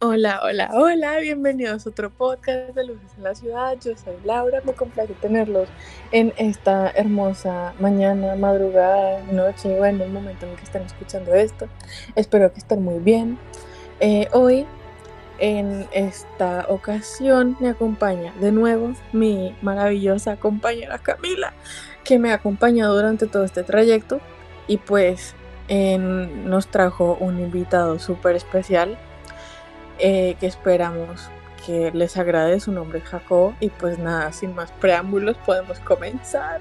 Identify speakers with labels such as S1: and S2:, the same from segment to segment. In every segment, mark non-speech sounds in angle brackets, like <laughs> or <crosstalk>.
S1: Hola, hola, hola, bienvenidos a otro podcast de Luces en la Ciudad. Yo soy Laura, me complace tenerlos en esta hermosa mañana, madrugada, noche, bueno, el momento en que están escuchando esto. Espero que estén muy bien. Eh, hoy, en esta ocasión, me acompaña de nuevo mi maravillosa compañera Camila, que me ha acompañado durante todo este trayecto y pues nos trajo un invitado súper especial eh, que esperamos que les agrade. Su nombre Jacob y pues nada, sin más preámbulos podemos comenzar.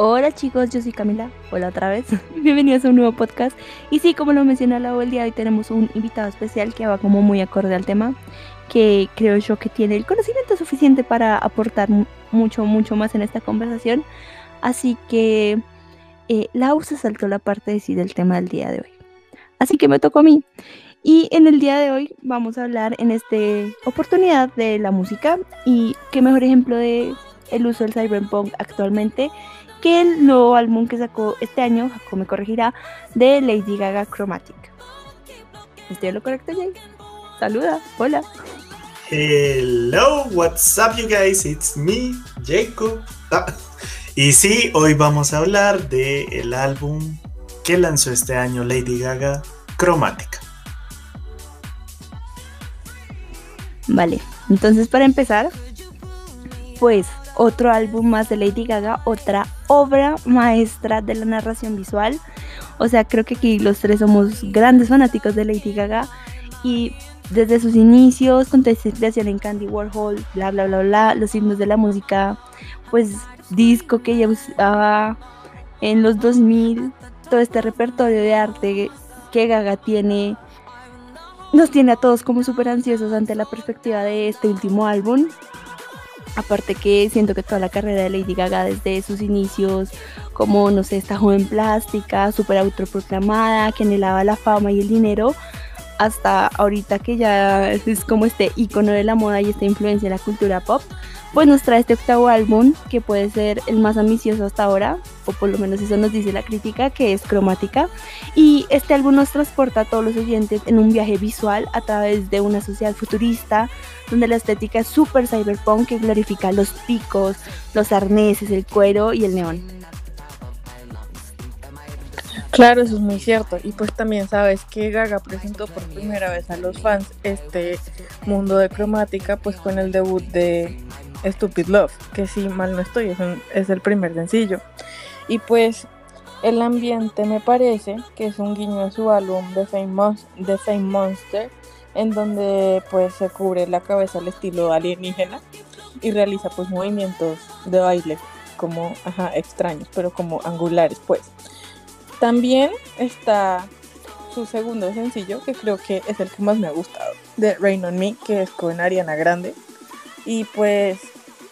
S2: Hola chicos, yo soy Camila. Hola otra vez. <laughs> Bienvenidos a un nuevo podcast. Y sí, como lo mencioné la el día de hoy, tenemos un invitado especial que va como muy acorde al tema, que creo yo que tiene el conocimiento suficiente para aportar mucho, mucho más en esta conversación. Así que eh, Lau se saltó la parte de sí del tema del día de hoy. Así que me tocó a mí. Y en el día de hoy vamos a hablar en esta oportunidad de la música y qué mejor ejemplo de el uso del cyberpunk actualmente que el nuevo álbum que sacó este año, Jacob me corregirá, de Lady Gaga Chromatic. ¿Estoy en lo correcto, Jay? Saluda, hola.
S3: Hello, what's up you guys? It's me, Jacob. Ah, y sí, hoy vamos a hablar del el álbum que lanzó este año Lady Gaga, Chromatic.
S2: Vale, entonces para empezar, pues otro álbum más de Lady Gaga, otra obra maestra de la narración visual. O sea, creo que aquí los tres somos grandes fanáticos de Lady Gaga y desde sus inicios, con en Candy Warhol, bla, bla, bla, bla, los himnos de la música, pues disco que ella usaba en los 2000, todo este repertorio de arte que Gaga tiene nos tiene a todos como súper ansiosos ante la perspectiva de este último álbum. Aparte que siento que toda la carrera de Lady Gaga desde sus inicios, como no sé, esta joven plástica, súper autoproclamada, que anhelaba la fama y el dinero, hasta ahorita que ya es como este icono de la moda y esta influencia en la cultura pop, pues nos trae este octavo álbum que puede ser el más ambicioso hasta ahora, o por lo menos eso nos dice la crítica, que es cromática. Y este álbum nos transporta a todos los oyentes en un viaje visual a través de una sociedad futurista, donde la estética es súper cyberpunk que glorifica los picos, los arneses, el cuero y el neón.
S1: Claro, eso es muy cierto. Y pues también sabes que Gaga presentó por primera vez a los fans este mundo de cromática, pues con el debut de Stupid Love, que si mal no estoy, es, el primer sencillo. Y pues el ambiente me parece que es un guiño a su álbum The Fame, Monster, en donde pues se cubre la cabeza al estilo alienígena y realiza pues movimientos de baile como extraños, pero como angulares pues. También está su segundo sencillo, que creo que es el que más me ha gustado, de Rain on Me, que es con Ariana Grande. Y pues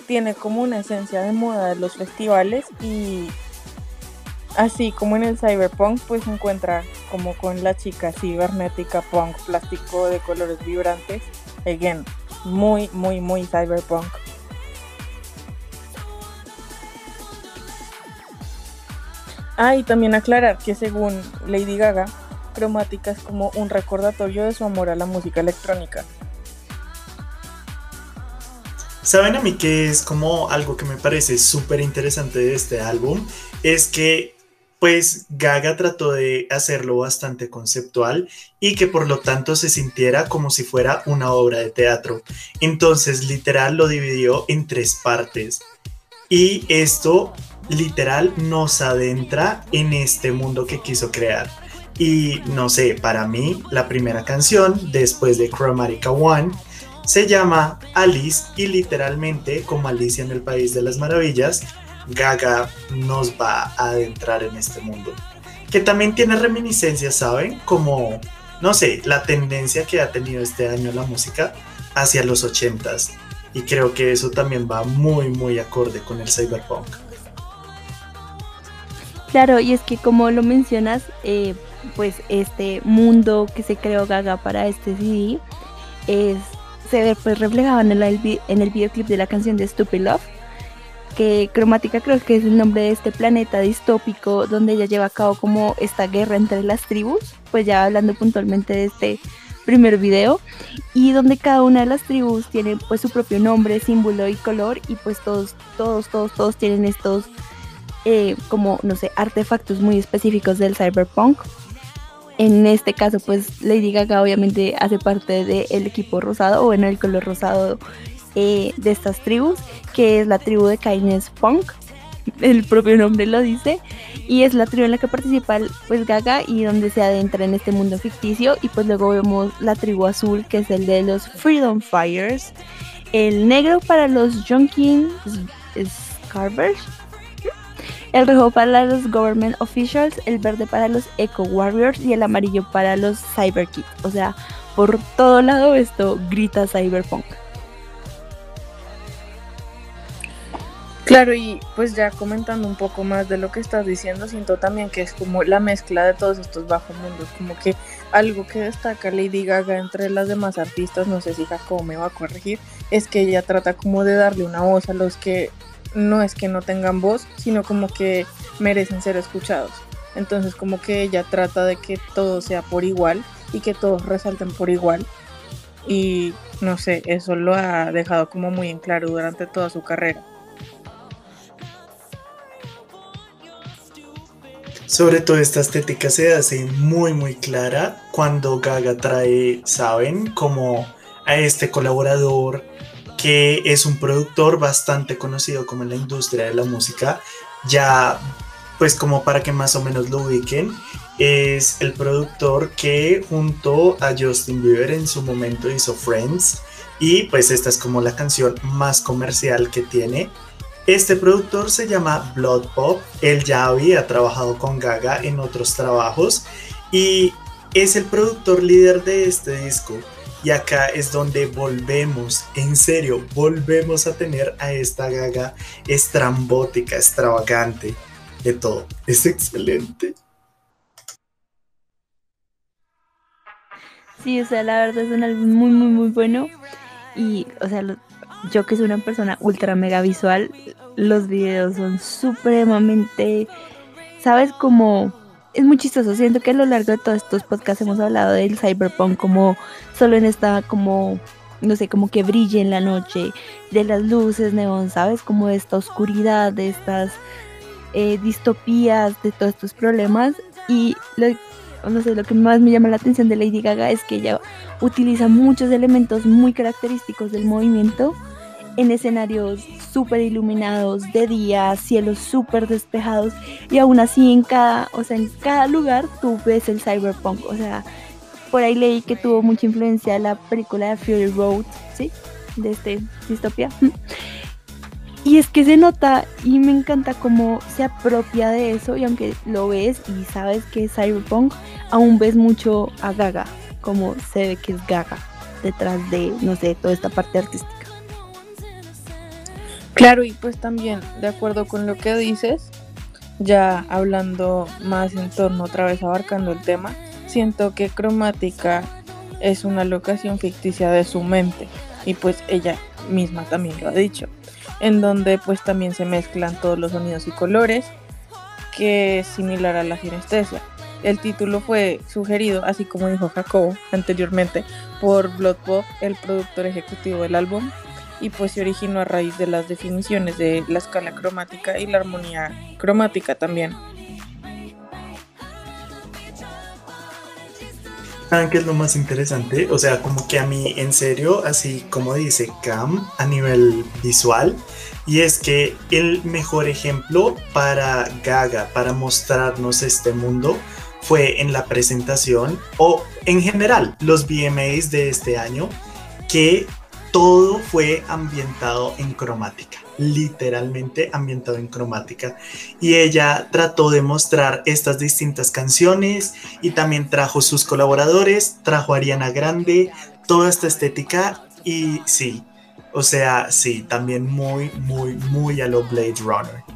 S1: tiene como una esencia de moda de los festivales y así como en el cyberpunk pues se encuentra como con la chica cibernética punk plástico de colores vibrantes again muy muy muy cyberpunk Ah, y también aclarar que según Lady Gaga, Cromática es como un recordatorio de su amor a la música electrónica.
S3: ¿Saben a mí que es como algo que me parece súper interesante de este álbum? Es que pues Gaga trató de hacerlo bastante conceptual y que por lo tanto se sintiera como si fuera una obra de teatro. Entonces literal lo dividió en tres partes. Y esto literal nos adentra en este mundo que quiso crear. Y no sé, para mí la primera canción después de Chromatica One se llama Alice y literalmente como Alicia en el País de las Maravillas, Gaga nos va a adentrar en este mundo. Que también tiene reminiscencias, ¿saben? Como, no sé, la tendencia que ha tenido este año la música hacia los ochentas. Y creo que eso también va muy, muy acorde con el cyberpunk.
S2: Claro, y es que como lo mencionas, eh, pues este mundo que se creó Gaga para este CD es, se ve pues reflejado en el, en el videoclip de la canción de Stupid Love, que Cromática creo que es el nombre de este planeta distópico donde ella lleva a cabo como esta guerra entre las tribus, pues ya hablando puntualmente de este primer video y donde cada una de las tribus tiene pues su propio nombre, símbolo y color y pues todos, todos, todos, todos tienen estos eh, como, no sé, artefactos muy específicos del cyberpunk. En este caso, pues Lady Gaga obviamente hace parte del equipo rosado, o en el color rosado eh, de estas tribus, que es la tribu de Kindness Punk, el propio nombre lo dice, y es la tribu en la que participa pues Gaga y donde se adentra en este mundo ficticio, y pues luego vemos la tribu azul, que es el de los Freedom Fires, el negro para los Junkin Scarvers, el rojo para los Government Officials, el verde para los Eco Warriors y el amarillo para los Cyber Kids. O sea, por todo lado esto grita Cyberpunk.
S1: Claro, y pues ya comentando un poco más de lo que estás diciendo, siento también que es como la mezcla de todos estos bajos mundos, como que algo que destaca Lady Gaga entre las demás artistas, no sé si Jacob me va a corregir, es que ella trata como de darle una voz a los que no es que no tengan voz, sino como que merecen ser escuchados. Entonces como que ella trata de que todo sea por igual y que todos resalten por igual. Y no sé, eso lo ha dejado como muy en claro durante toda su carrera.
S3: Sobre todo esta estética se hace muy muy clara cuando Gaga trae, ¿saben? Como a este colaborador que es un productor bastante conocido como en la industria de la música, ya pues como para que más o menos lo ubiquen, es el productor que junto a Justin Bieber en su momento hizo Friends y pues esta es como la canción más comercial que tiene. Este productor se llama Blood Pop, él ya había trabajado con Gaga en otros trabajos y es el productor líder de este disco. Y acá es donde volvemos, en serio, volvemos a tener a esta gaga estrambótica, extravagante, de todo. Es excelente.
S2: Sí, o sea, la verdad es un álbum muy, muy, muy bueno. Y, o sea, yo que soy una persona ultra mega visual, los videos son supremamente, ¿sabes? Como es muy chistoso. Siento que a lo largo de todos estos podcasts hemos hablado del cyberpunk como solo en esta, como, no sé, como que brille en la noche, de las luces neón, ¿sabes? Como de esta oscuridad, de estas eh, distopías, de todos estos problemas. Y lo, no sé, lo que más me llama la atención de Lady Gaga es que ella utiliza muchos elementos muy característicos del movimiento en escenarios súper iluminados de día, cielos súper despejados y aún así en cada, o sea, en cada lugar tú ves el cyberpunk, o sea, por ahí leí que tuvo mucha influencia la película de Fury Road, ¿sí? De este distopia. Y es que se nota y me encanta cómo se apropia de eso y aunque lo ves y sabes que es cyberpunk, aún ves mucho a Gaga, como se ve que es Gaga detrás de, no sé, toda esta parte artística.
S1: Claro, y pues también, de acuerdo con lo que dices, ya hablando más en torno, otra vez abarcando el tema, siento que cromática es una locación ficticia de su mente y pues ella misma también lo ha dicho, en donde pues también se mezclan todos los sonidos y colores, que es similar a la sinestesia. El título fue sugerido, así como dijo Jacobo anteriormente, por Blood Pop, el productor ejecutivo del álbum, y pues se originó a raíz de las definiciones de la escala cromática y la armonía cromática también.
S3: ¿Saben qué es lo más interesante? O sea, como que a mí, en serio, así como dice Cam, a nivel visual, y es que el mejor ejemplo para Gaga, para mostrarnos este mundo, fue en la presentación o en general los VMAs de este año, que todo fue ambientado en cromática, literalmente ambientado en cromática. Y ella trató de mostrar estas distintas canciones y también trajo sus colaboradores, trajo a Ariana Grande, toda esta estética y sí, o sea, sí, también muy, muy, muy a lo Blade Runner.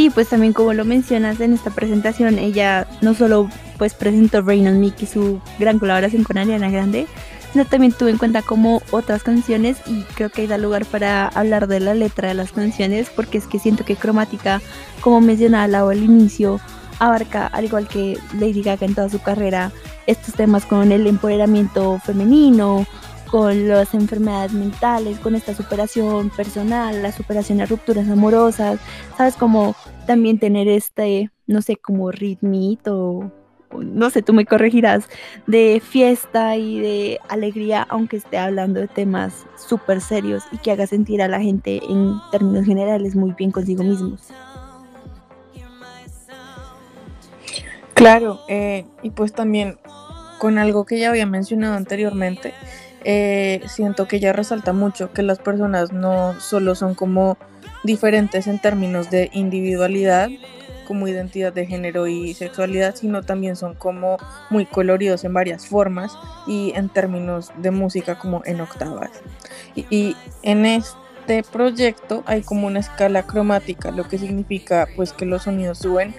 S2: Sí, pues también como lo mencionas en esta presentación, ella no solo pues presentó Rain on Me, su gran colaboración con Ariana Grande, sino también tuve en cuenta como otras canciones y creo que hay da lugar para hablar de la letra de las canciones porque es que siento que Cromática, como mencionaba al inicio, abarca, al igual que Lady Gaga en toda su carrera, estos temas con el empoderamiento femenino, con las enfermedades mentales, con esta superación personal, la superación de rupturas amorosas, sabes, como también tener este, no sé, como ritmito, no sé, tú me corregirás, de fiesta y de alegría, aunque esté hablando de temas súper serios y que haga sentir a la gente en términos generales muy bien consigo mismos.
S1: Claro, eh, y pues también con algo que ya había mencionado anteriormente, eh, siento que ya resalta mucho que las personas no solo son como diferentes en términos de individualidad, como identidad de género y sexualidad, sino también son como muy coloridos en varias formas y en términos de música como en octavas. Y, y en este proyecto hay como una escala cromática, lo que significa pues que los sonidos suben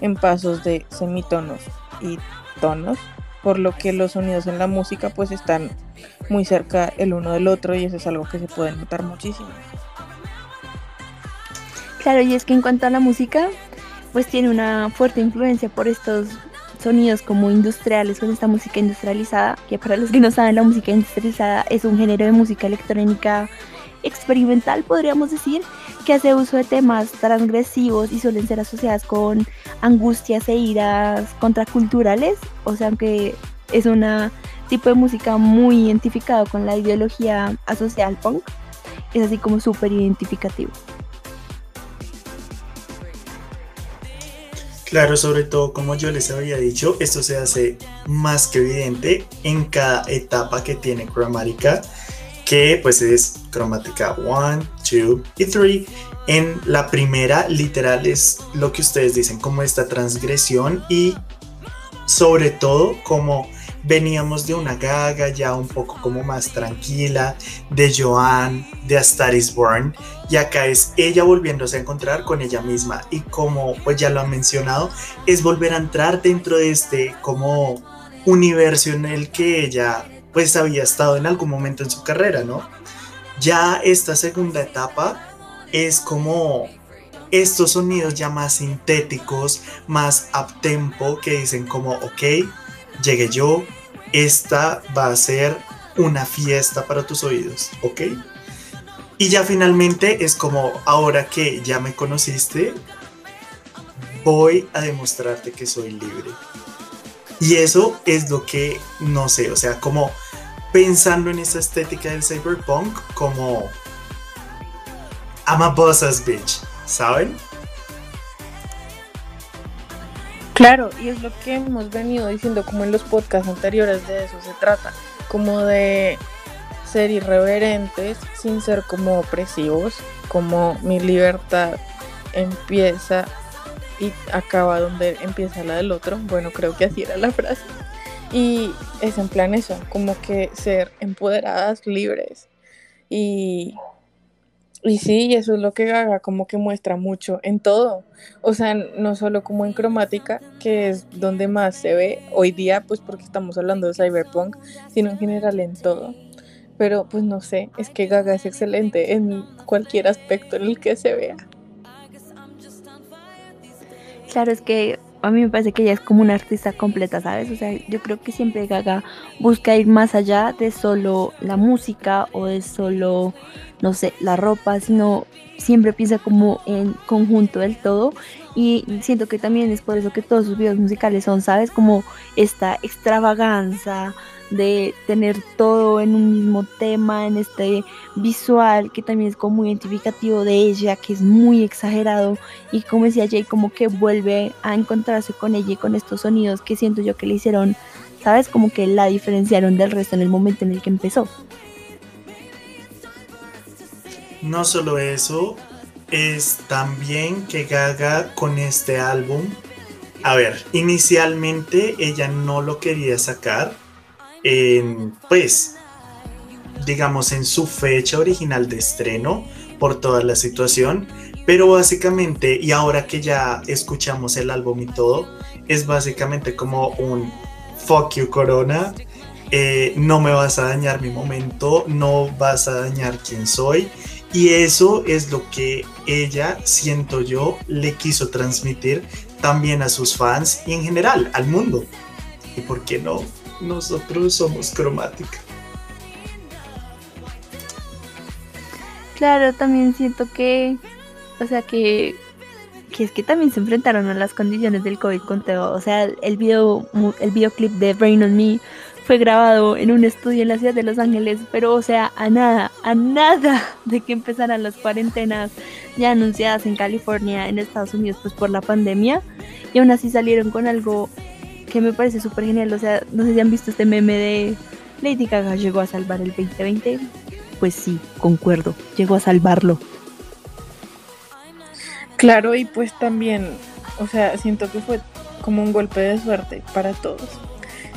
S1: en pasos de semitonos y tonos por lo que los sonidos en la música pues están muy cerca el uno del otro y eso es algo que se puede notar muchísimo.
S2: Claro, y es que en cuanto a la música, pues tiene una fuerte influencia por estos sonidos como industriales, con esta música industrializada, que para los que no saben, la música industrializada es un género de música electrónica experimental, podríamos decir, que hace uso de temas transgresivos y suelen ser asociadas con angustias e iras contraculturales, o sea, que es un tipo de música muy identificado con la ideología asociada al punk, es así como súper identificativo.
S3: Claro, sobre todo como yo les había dicho, esto se hace más que evidente en cada etapa que tiene Chromatica que pues es cromática 1, 2 y 3. En la primera, literal, es lo que ustedes dicen, como esta transgresión y sobre todo como veníamos de una gaga ya un poco como más tranquila, de Joan, de A Star is Born, y acá es ella volviéndose a encontrar con ella misma y como pues ya lo han mencionado, es volver a entrar dentro de este como universo en el que ella pues había estado en algún momento en su carrera, ¿no? Ya esta segunda etapa es como estos sonidos ya más sintéticos, más up tempo, que dicen como, ok, llegué yo, esta va a ser una fiesta para tus oídos, ¿ok? Y ya finalmente es como, ahora que ya me conociste, voy a demostrarte que soy libre. Y eso es lo que, no sé, o sea, como pensando en esa estética del cyberpunk como I'm bitch, ¿saben?
S1: Claro, y es lo que hemos venido diciendo como en los podcasts anteriores, de eso se trata, como de ser irreverentes sin ser como opresivos, como mi libertad empieza y acaba donde empieza la del otro. Bueno, creo que así era la frase. Y es en plan eso, como que ser empoderadas, libres. Y, y sí, eso es lo que Gaga como que muestra mucho en todo. O sea, no solo como en cromática, que es donde más se ve hoy día, pues porque estamos hablando de cyberpunk, sino en general en todo. Pero pues no sé, es que Gaga es excelente en cualquier aspecto en el que se vea.
S2: Claro, es que a mí me parece que ella es como una artista completa, ¿sabes? O sea, yo creo que siempre Gaga busca ir más allá de solo la música o de solo, no sé, la ropa, sino siempre piensa como en conjunto del todo y siento que también es por eso que todos sus videos musicales son, ¿sabes? Como esta extravaganza, de tener todo en un mismo tema, en este visual que también es como muy identificativo de ella, que es muy exagerado y como decía Jay, como que vuelve a encontrarse con ella y con estos sonidos que siento yo que le hicieron, ¿sabes? Como que la diferenciaron del resto en el momento en el que empezó.
S3: No solo eso, es también que Gaga con este álbum, a ver, inicialmente ella no lo quería sacar, en, pues, digamos, en su fecha original de estreno por toda la situación, pero básicamente, y ahora que ya escuchamos el álbum y todo, es básicamente como un fuck you corona, eh, no me vas a dañar mi momento, no vas a dañar quién soy. Y eso es lo que ella, siento yo, le quiso transmitir también a sus fans y en general al mundo. ¿Y por qué no? Nosotros somos cromática.
S2: Claro, también siento que, o sea, que, que es que también se enfrentaron a las condiciones del COVID con todo. O sea, el video, el videoclip de Brain on Me fue grabado en un estudio en la ciudad de Los Ángeles, pero o sea, a nada, a nada de que empezaran las cuarentenas ya anunciadas en California, en Estados Unidos, pues por la pandemia, y aún así salieron con algo que me parece súper genial. O sea, no sé si han visto este meme de Lady Gaga llegó a salvar el 2020 pues sí, concuerdo, llegó a salvarlo.
S1: Claro, y pues también, o sea, siento que fue como un golpe de suerte para todos.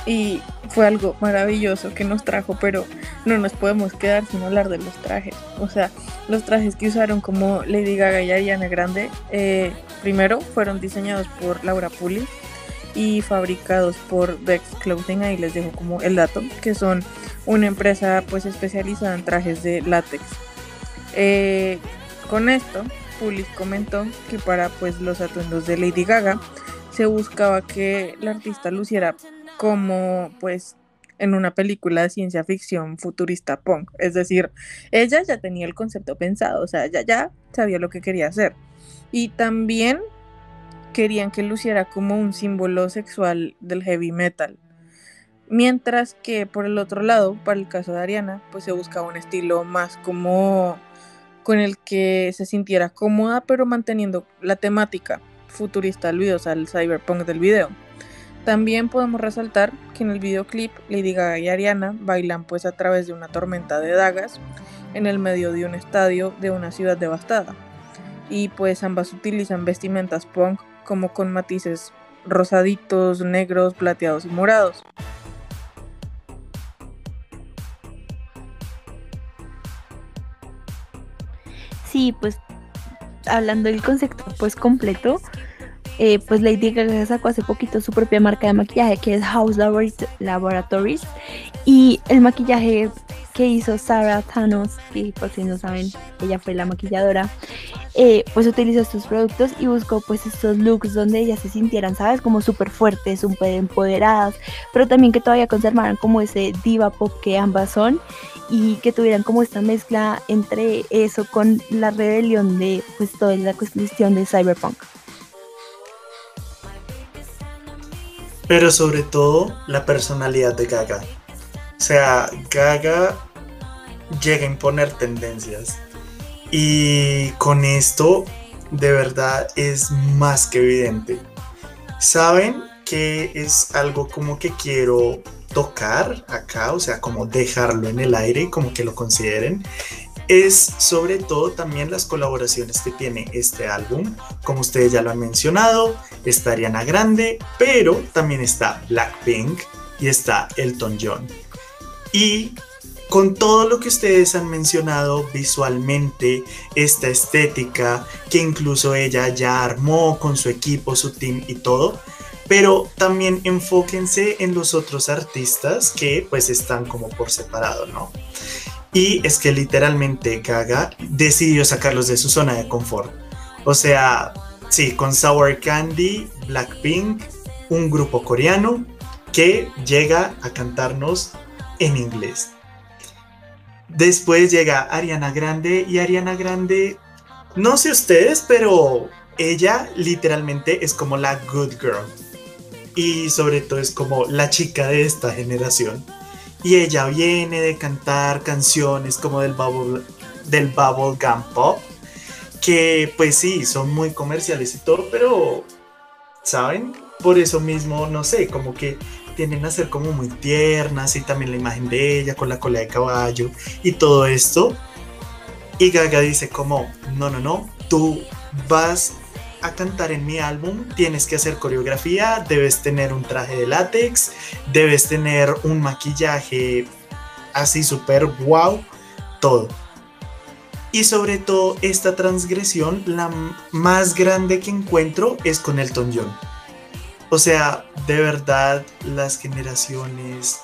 S1: Y fue algo maravilloso que nos trajo, pero no nos podemos quedar sin hablar de los trajes. O sea, los trajes que usaron como Lady Gaga y Ariana Grande, eh, primero fueron diseñados por Laura Puli y fabricados por Bex Clothing, ahí les dejo como el dato, que son una empresa pues especializada en trajes de látex. Eh, con esto, Pulis comentó que para pues los atuendos de Lady Gaga se buscaba que la artista luciera como pues en una película de ciencia ficción futurista punk. Es decir, ella ya tenía el concepto pensado, o sea, ella ya sabía lo que quería hacer. Y también querían que luciera como un símbolo sexual del heavy metal. Mientras que por el otro lado, para el caso de Ariana, pues se buscaba un estilo más como con el que se sintiera cómoda, pero manteniendo la temática futurista del video, o sea, el cyberpunk del video. También podemos resaltar que en el videoclip Lady Gaga y Ariana bailan pues a través de una tormenta de dagas en el medio de un estadio de una ciudad devastada. Y pues ambas utilizan vestimentas punk como con matices rosaditos, negros, plateados y morados.
S2: Sí, pues hablando del concepto pues completo, eh, pues Lady Gaga sacó hace poquito su propia marca de maquillaje que es House Laboratories y el maquillaje que hizo Sarah Thanos, que por si no saben, ella fue la maquilladora, eh, pues utilizó estos productos y buscó pues estos looks donde ellas se sintieran, ¿sabes? Como súper fuertes, súper empoderadas, pero también que todavía conservaran como ese diva pop que ambas son y que tuvieran como esta mezcla entre eso con la rebelión de pues toda la cuestión de cyberpunk.
S3: Pero sobre todo la personalidad de Gaga. O sea, Gaga llega a imponer tendencias. Y con esto, de verdad, es más que evidente. Saben que es algo como que quiero tocar acá, o sea, como dejarlo en el aire, como que lo consideren, es sobre todo también las colaboraciones que tiene este álbum. Como ustedes ya lo han mencionado, está Ariana Grande, pero también está Blackpink y está Elton John. Y con todo lo que ustedes han mencionado visualmente, esta estética que incluso ella ya armó con su equipo, su team y todo, pero también enfóquense en los otros artistas que pues están como por separado, ¿no? Y es que literalmente Gaga decidió sacarlos de su zona de confort. O sea, sí, con Sour Candy, Blackpink, un grupo coreano que llega a cantarnos en inglés. Después llega Ariana Grande y Ariana Grande, no sé ustedes, pero ella literalmente es como la good girl y sobre todo es como la chica de esta generación. Y ella viene de cantar canciones como del bubble, del bubble gum pop, que pues sí, son muy comerciales y todo, pero, ¿saben? Por eso mismo, no sé, como que tienden a ser como muy tiernas y también la imagen de ella con la cola de caballo y todo esto. Y Gaga dice como, no, no, no, tú vas a cantar en mi álbum tienes que hacer coreografía, debes tener un traje de látex, debes tener un maquillaje así súper wow, todo. Y sobre todo esta transgresión, la más grande que encuentro es con Elton John. O sea, de verdad las generaciones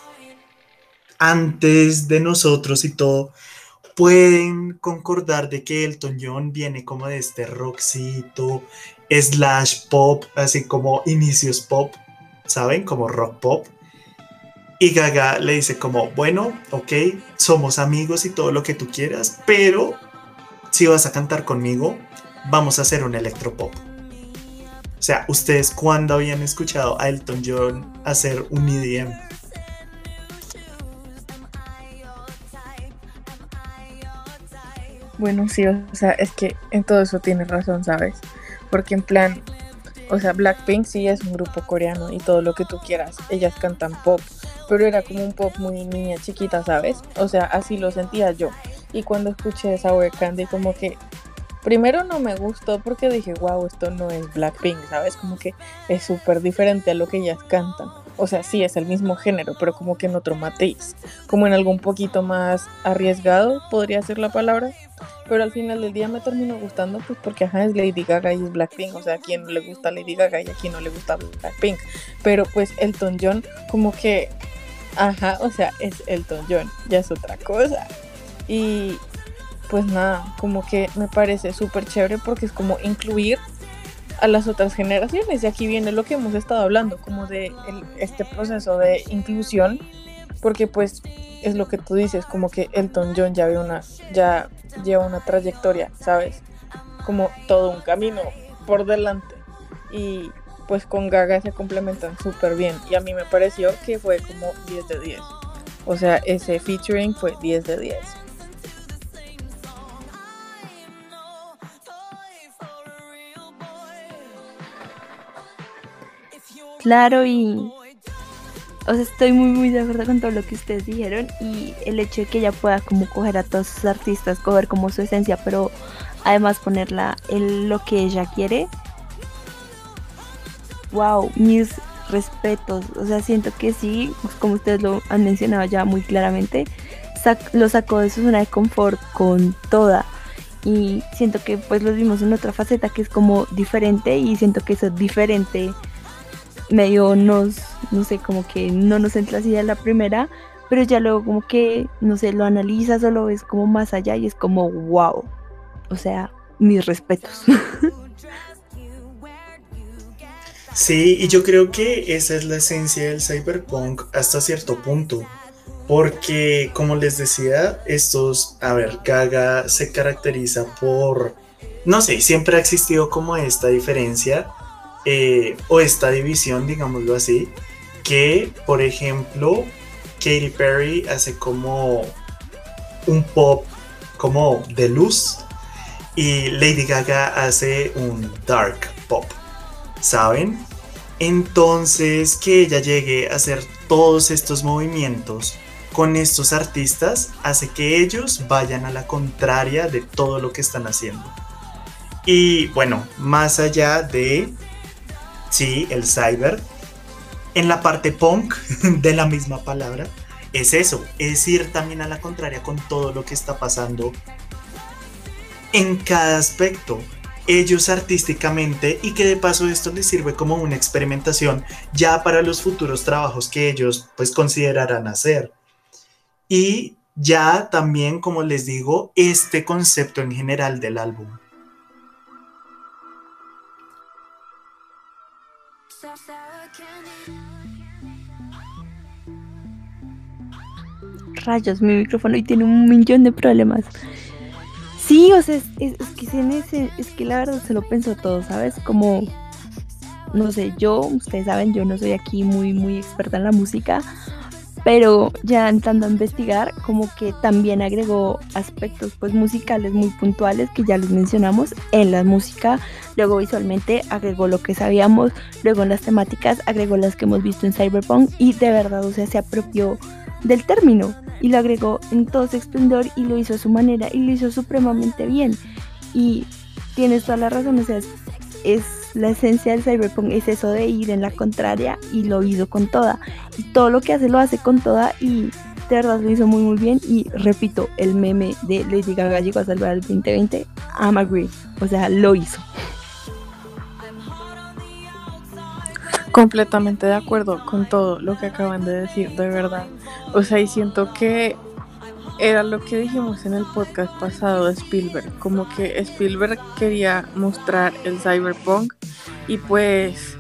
S3: antes de nosotros y todo, pueden concordar de que Elton John viene como de este rockcito, slash pop, así como inicios pop, ¿saben? Como rock pop. Y Gaga le dice como, bueno, ok, somos amigos y todo lo que tú quieras, pero si vas a cantar conmigo, vamos a hacer un electropop. O sea, ¿ustedes cuándo habían escuchado a Elton John hacer un EDM?
S1: Bueno, sí, o sea, es que en todo eso tienes razón, ¿sabes? Porque en plan, o sea, Blackpink sí es un grupo coreano y todo lo que tú quieras. Ellas cantan pop, pero era como un pop muy niña chiquita, ¿sabes? O sea, así lo sentía yo. Y cuando escuché Sour Candy, como que primero no me gustó porque dije, wow, esto no es Blackpink, ¿sabes? Como que es súper diferente a lo que ellas cantan o sea, sí es el mismo género, pero como que en otro matiz, como en algo un poquito más arriesgado, podría ser la palabra. Pero al final del día me terminó gustando, pues porque ajá, es Lady Gaga y es Blackpink, o sea, a quien le gusta Lady Gaga y a quien no le gusta Blackpink. Pero pues Elton John, como que, ajá, o sea, es Elton John, ya es otra cosa. Y pues nada, como que me parece súper chévere porque es como incluir a las otras generaciones. Y aquí viene lo que hemos estado hablando, como de este proceso de inclusión, porque pues es lo que tú dices, como que Elton John ya, ve una, ya lleva una trayectoria, ¿sabes? Como todo un camino por delante. Y pues con Gaga se complementan súper bien. Y a mí me pareció que fue como 10 de 10. O sea, ese featuring fue 10 de 10.
S2: Claro, y o sea, estoy muy muy de acuerdo con todo lo que ustedes dijeron y el hecho de que ella pueda como coger a todos sus artistas, coger como su esencia, pero además ponerla en lo que ella quiere. Wow, mis respetos. O sea, siento que sí, pues, como ustedes lo han mencionado ya muy claramente, lo sacó de su zona de confort con toda. Y siento que pues lo vimos en otra faceta que es como diferente y siento que eso es diferente medio nos, no sé, como que no nos entra así a la primera, pero ya luego como que, no sé, lo analizas o lo ves como más allá y es como, wow. O sea, mis respetos.
S3: Sí, y yo creo que esa es la esencia del cyberpunk hasta cierto punto. Porque, como les decía, estos, a ver, Gaga se caracteriza por, no sé, siempre ha existido como esta diferencia eh, o esta división, digámoslo así, que por ejemplo Katy Perry hace como un pop como de luz y Lady Gaga hace un dark pop, ¿saben? Entonces que ella llegue a hacer todos estos movimientos con estos artistas hace que ellos vayan a la contraria de todo lo que están haciendo. Y bueno, más allá de sí, el cyber, en la parte punk <laughs> de la misma palabra, es eso, es ir también a la contraria con todo lo que está pasando en cada aspecto. Ellos artísticamente y que de paso esto les sirve como una experimentación ya para los futuros trabajos que ellos pues considerarán hacer. Y ya también, como les digo, este concepto en general del álbum.
S2: Rayos, mi micrófono y tiene un millón de problemas. Sí, o sea, es, que, es que la verdad se lo pensó todo, ¿sabes? Como, no sé, yo, ustedes saben, yo no soy aquí muy, muy experta en la música, pero ya entrando a investigar, como que también agregó aspectos pues musicales muy puntuales que ya los mencionamos en la música, luego visualmente agregó lo que sabíamos, luego en las temáticas agregó las que hemos visto en Cyberpunk y de verdad, o sea, se apropió del término y lo agregó en todo su esplendor y lo hizo a su manera y lo hizo supremamente bien y tienes toda la razón, o sea, es la esencia del cyberpunk es eso de ir en la contraria y lo hizo con toda. Y todo lo que hace lo hace con toda y de verdad lo hizo muy muy bien. Y repito, el meme de Lady Gaga llegó a salvar el 2020. I'm agree. O sea, lo hizo.
S1: Completamente de acuerdo con todo lo que acaban de decir, de verdad. O sea, y siento que era lo que dijimos en el podcast pasado de Spielberg, como que Spielberg quería mostrar el cyberpunk y pues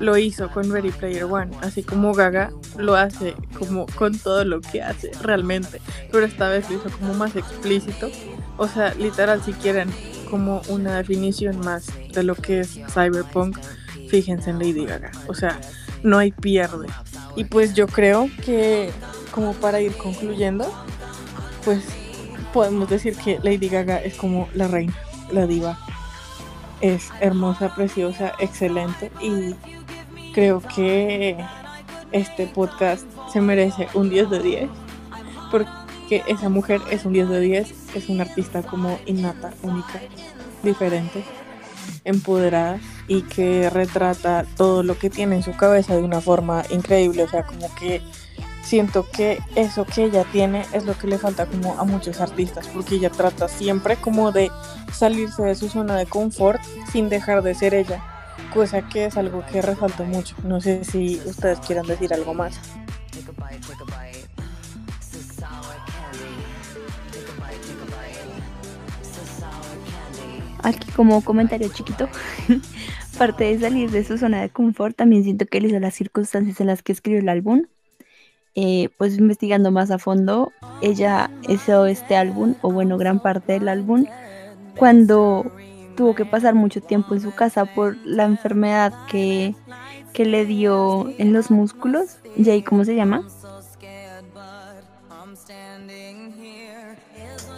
S1: lo hizo con Ready Player One, así como Gaga lo hace como con todo lo que hace realmente, pero esta vez lo hizo como más explícito, o sea, literal si quieren como una definición más de lo que es cyberpunk, fíjense en Lady Gaga, o sea, no hay pierde. Y pues yo creo que como para ir concluyendo, pues podemos decir que Lady Gaga es como la reina, la diva. Es hermosa, preciosa, excelente y creo que este podcast se merece un 10 de 10 porque esa mujer es un 10 de 10, es una artista como innata, única, diferente, empoderada y que retrata todo lo que tiene en su cabeza de una forma increíble, o sea, como que siento que eso que ella tiene es lo que le falta como a muchos artistas, porque ella trata siempre como de salirse de su zona de confort sin dejar de ser ella, cosa que es algo que resalto mucho. No sé si ustedes quieran decir algo más.
S2: Aquí como comentario chiquito, <laughs> parte de salir de su zona de confort, también siento que él hizo las circunstancias en las que escribió el álbum eh, pues investigando más a fondo, ella hizo este álbum, o bueno, gran parte del álbum, cuando tuvo que pasar mucho tiempo en su casa por la enfermedad que, que le dio en los músculos. Jay, ¿cómo se llama?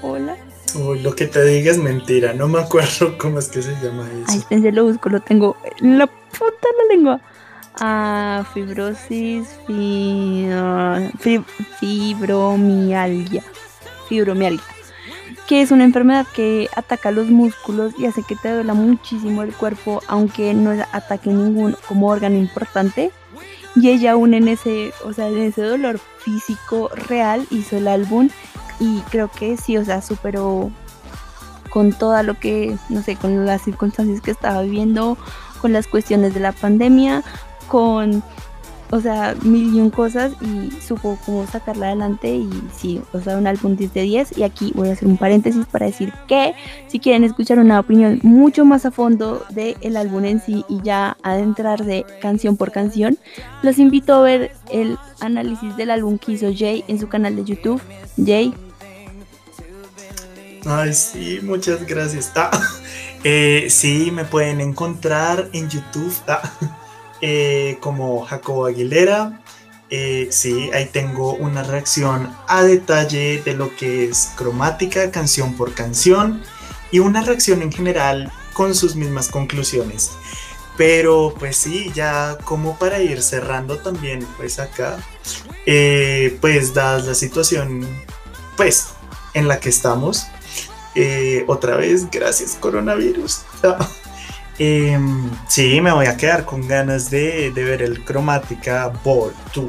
S2: Hola.
S3: Uy, lo que te diga es mentira, no me acuerdo <laughs> cómo es que se llama eso.
S2: Ay, se lo busco, lo tengo en la puta la lengua a fibrosis, fibromialgia, fibromialgia, que es una enfermedad que ataca los músculos y hace que te duela muchísimo el cuerpo, aunque no ataque ningún como órgano importante. Y ella aún en ese, o sea, en ese dolor físico real hizo el álbum y creo que sí, o sea, superó con todo lo que, no sé, con las circunstancias que estaba viviendo, con las cuestiones de la pandemia, con, o sea, mil y un cosas y supo cómo sacarla adelante y sí, o sea, un álbum 10 de 10 y aquí voy a hacer un paréntesis para decir que si quieren escuchar una opinión mucho más a fondo del álbum en sí y ya adentrarse canción por canción, los invito a ver el análisis del álbum que hizo Jay en su canal de YouTube. Jay.
S3: Ay, sí, muchas gracias. Ah, <laughs> eh, sí, me pueden encontrar en YouTube. Ah, <laughs> eh, como Jacobo Aguilera. Eh, sí, ahí tengo una reacción a detalle de lo que es cromática, canción por canción, y una reacción en general con sus mismas conclusiones. Pero pues sí, ya como para ir cerrando también, pues acá, pues dada la situación, pues en la que estamos, otra vez, gracias coronavirus. Em, sí, me voy a quedar con ganas de, ver el Cromática Ball 2.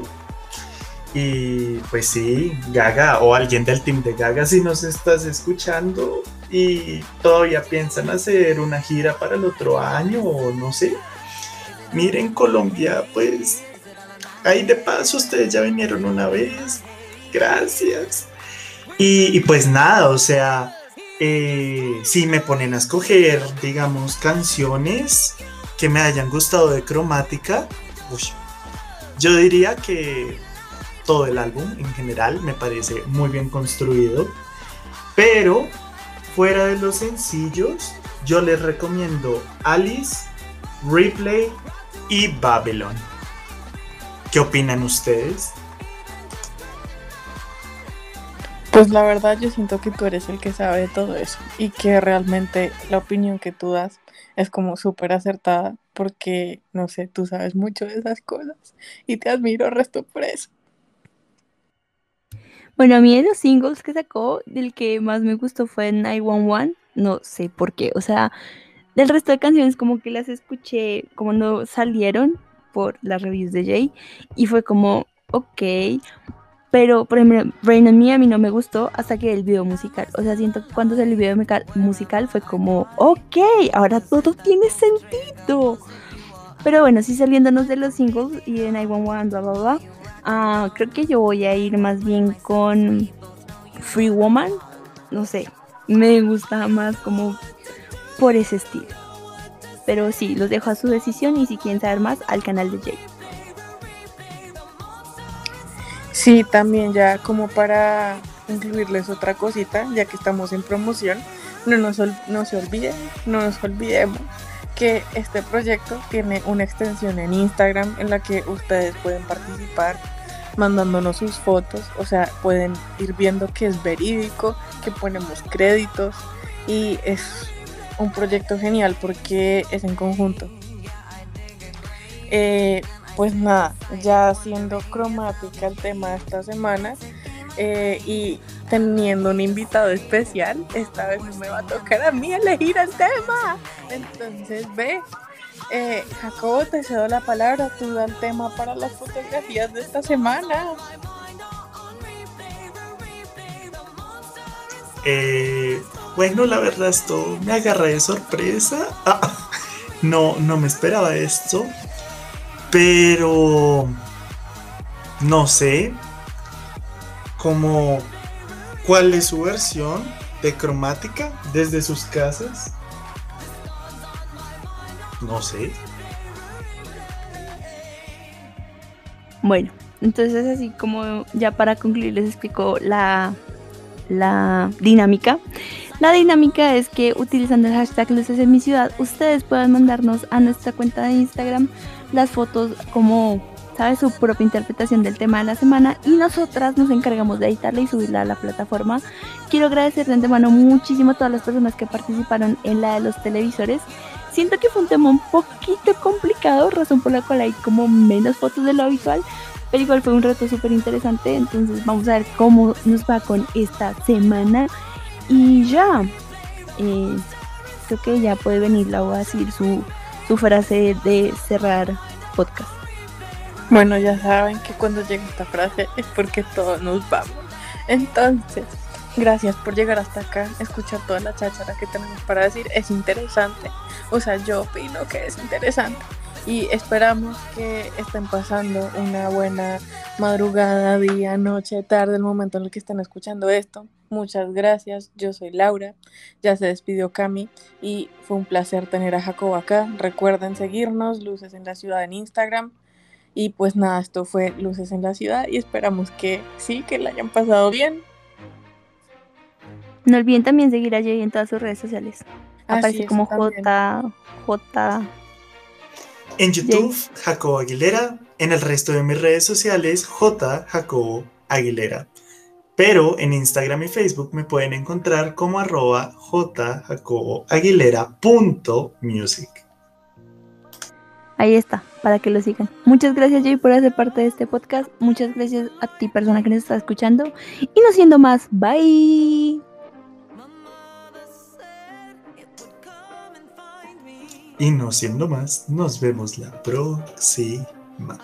S3: Y pues sí, Gaga o alguien del team de Gaga, si nos estás escuchando y todavía piensan hacer una gira para el otro año o no sé. Miren, Colombia, pues ahí de paso ustedes ya vinieron una vez. Gracias. y pues nada, o sea, eh, si me ponen a escoger, digamos, canciones que me hayan gustado de cromática, yo diría que todo el álbum en general me parece muy bien construido, pero fuera de los sencillos, yo les recomiendo Alice, Replay y Babylon. ¿Qué opinan ustedes?
S1: Pues la verdad yo siento que tú eres el que sabe todo eso y que realmente la opinión que tú das es como súper acertada porque, no sé, tú sabes mucho de esas cosas y te admiro resto por eso.
S2: Bueno, a mí de los singles que sacó, del que más me gustó fue 911, no sé por qué, o sea, del resto de canciones como que las escuché como no salieron por las reviews de Jay y fue como, ok, pero, por ejemplo, Rain on Me a mí no me gustó hasta que el video musical. O sea, siento que cuando salió el video musical fue como, ok, ahora todo tiene sentido. Pero bueno, sí saliéndonos de los singles y de 911, bla, bla, bla. Uh, creo que yo voy a ir más bien con Free Woman. No sé, me gusta más como por ese estilo. Pero sí, los dejo a su decisión y si quieren saber más, al canal de Jay.
S1: Sí, también ya como para incluirles otra cosita, ya que estamos en promoción, no, nos no se olviden, no nos olvidemos que este proyecto tiene una extensión en Instagram en la que ustedes pueden participar mandándonos sus fotos, o sea, pueden ir viendo que es verídico, que ponemos créditos y es un proyecto genial porque es en conjunto. Eh, pues nada, ya siendo cromática el tema de esta semana eh, y teniendo un invitado especial, esta vez no me va a tocar a mí elegir el tema. Entonces ve, eh, Jacobo, te cedo la palabra, tú da el tema para las fotografías de esta semana.
S3: Eh, bueno, la verdad esto me agarra de sorpresa. Ah, <laughs> no, no me esperaba esto. Pero no sé como cuál es su versión de cromática desde sus casas. No sé.
S2: Bueno, entonces así como ya para concluir les explico la, la dinámica. La dinámica es que utilizando el hashtag luces en mi ciudad, ustedes puedan mandarnos a nuestra cuenta de Instagram las fotos como, sabe, su propia interpretación del tema de la semana y nosotras nos encargamos de editarla y subirla a la plataforma. Quiero agradecer de antemano muchísimo a todas las personas que participaron en la de los televisores. Siento que fue un tema un poquito complicado, razón por la cual hay como menos fotos de lo habitual, pero igual fue un reto súper interesante, entonces vamos a ver cómo nos va con esta semana. Y ya, eh, creo que ya puede venir la voy a decir su, su frase de cerrar podcast.
S1: Bueno, ya saben que cuando llega esta frase es porque todos nos vamos. Entonces, gracias por llegar hasta acá, escuchar toda la cháchara que tenemos para decir. Es interesante. O sea, yo opino que es interesante y esperamos que estén pasando una buena madrugada, día, noche, tarde, el momento en el que estén escuchando esto. Muchas gracias, yo soy Laura, ya se despidió Cami y fue un placer tener a Jacob acá. Recuerden seguirnos, Luces en la Ciudad en Instagram. Y pues nada, esto fue Luces en la Ciudad y esperamos que sí, que la hayan pasado bien.
S2: No olviden también seguir a Jay en todas sus redes sociales. Aparece como J, J
S3: en YouTube, Jacobo Aguilera. En el resto de mis redes sociales, J. Jacobo Aguilera. Pero en Instagram y Facebook me pueden encontrar como arroba jjacoboaguilera.music.
S2: Ahí está, para que lo sigan. Muchas gracias, Jay, por hacer parte de este podcast. Muchas gracias a ti, persona que nos está escuchando. Y no siendo más, bye.
S3: Y no siendo más, nos vemos la próxima.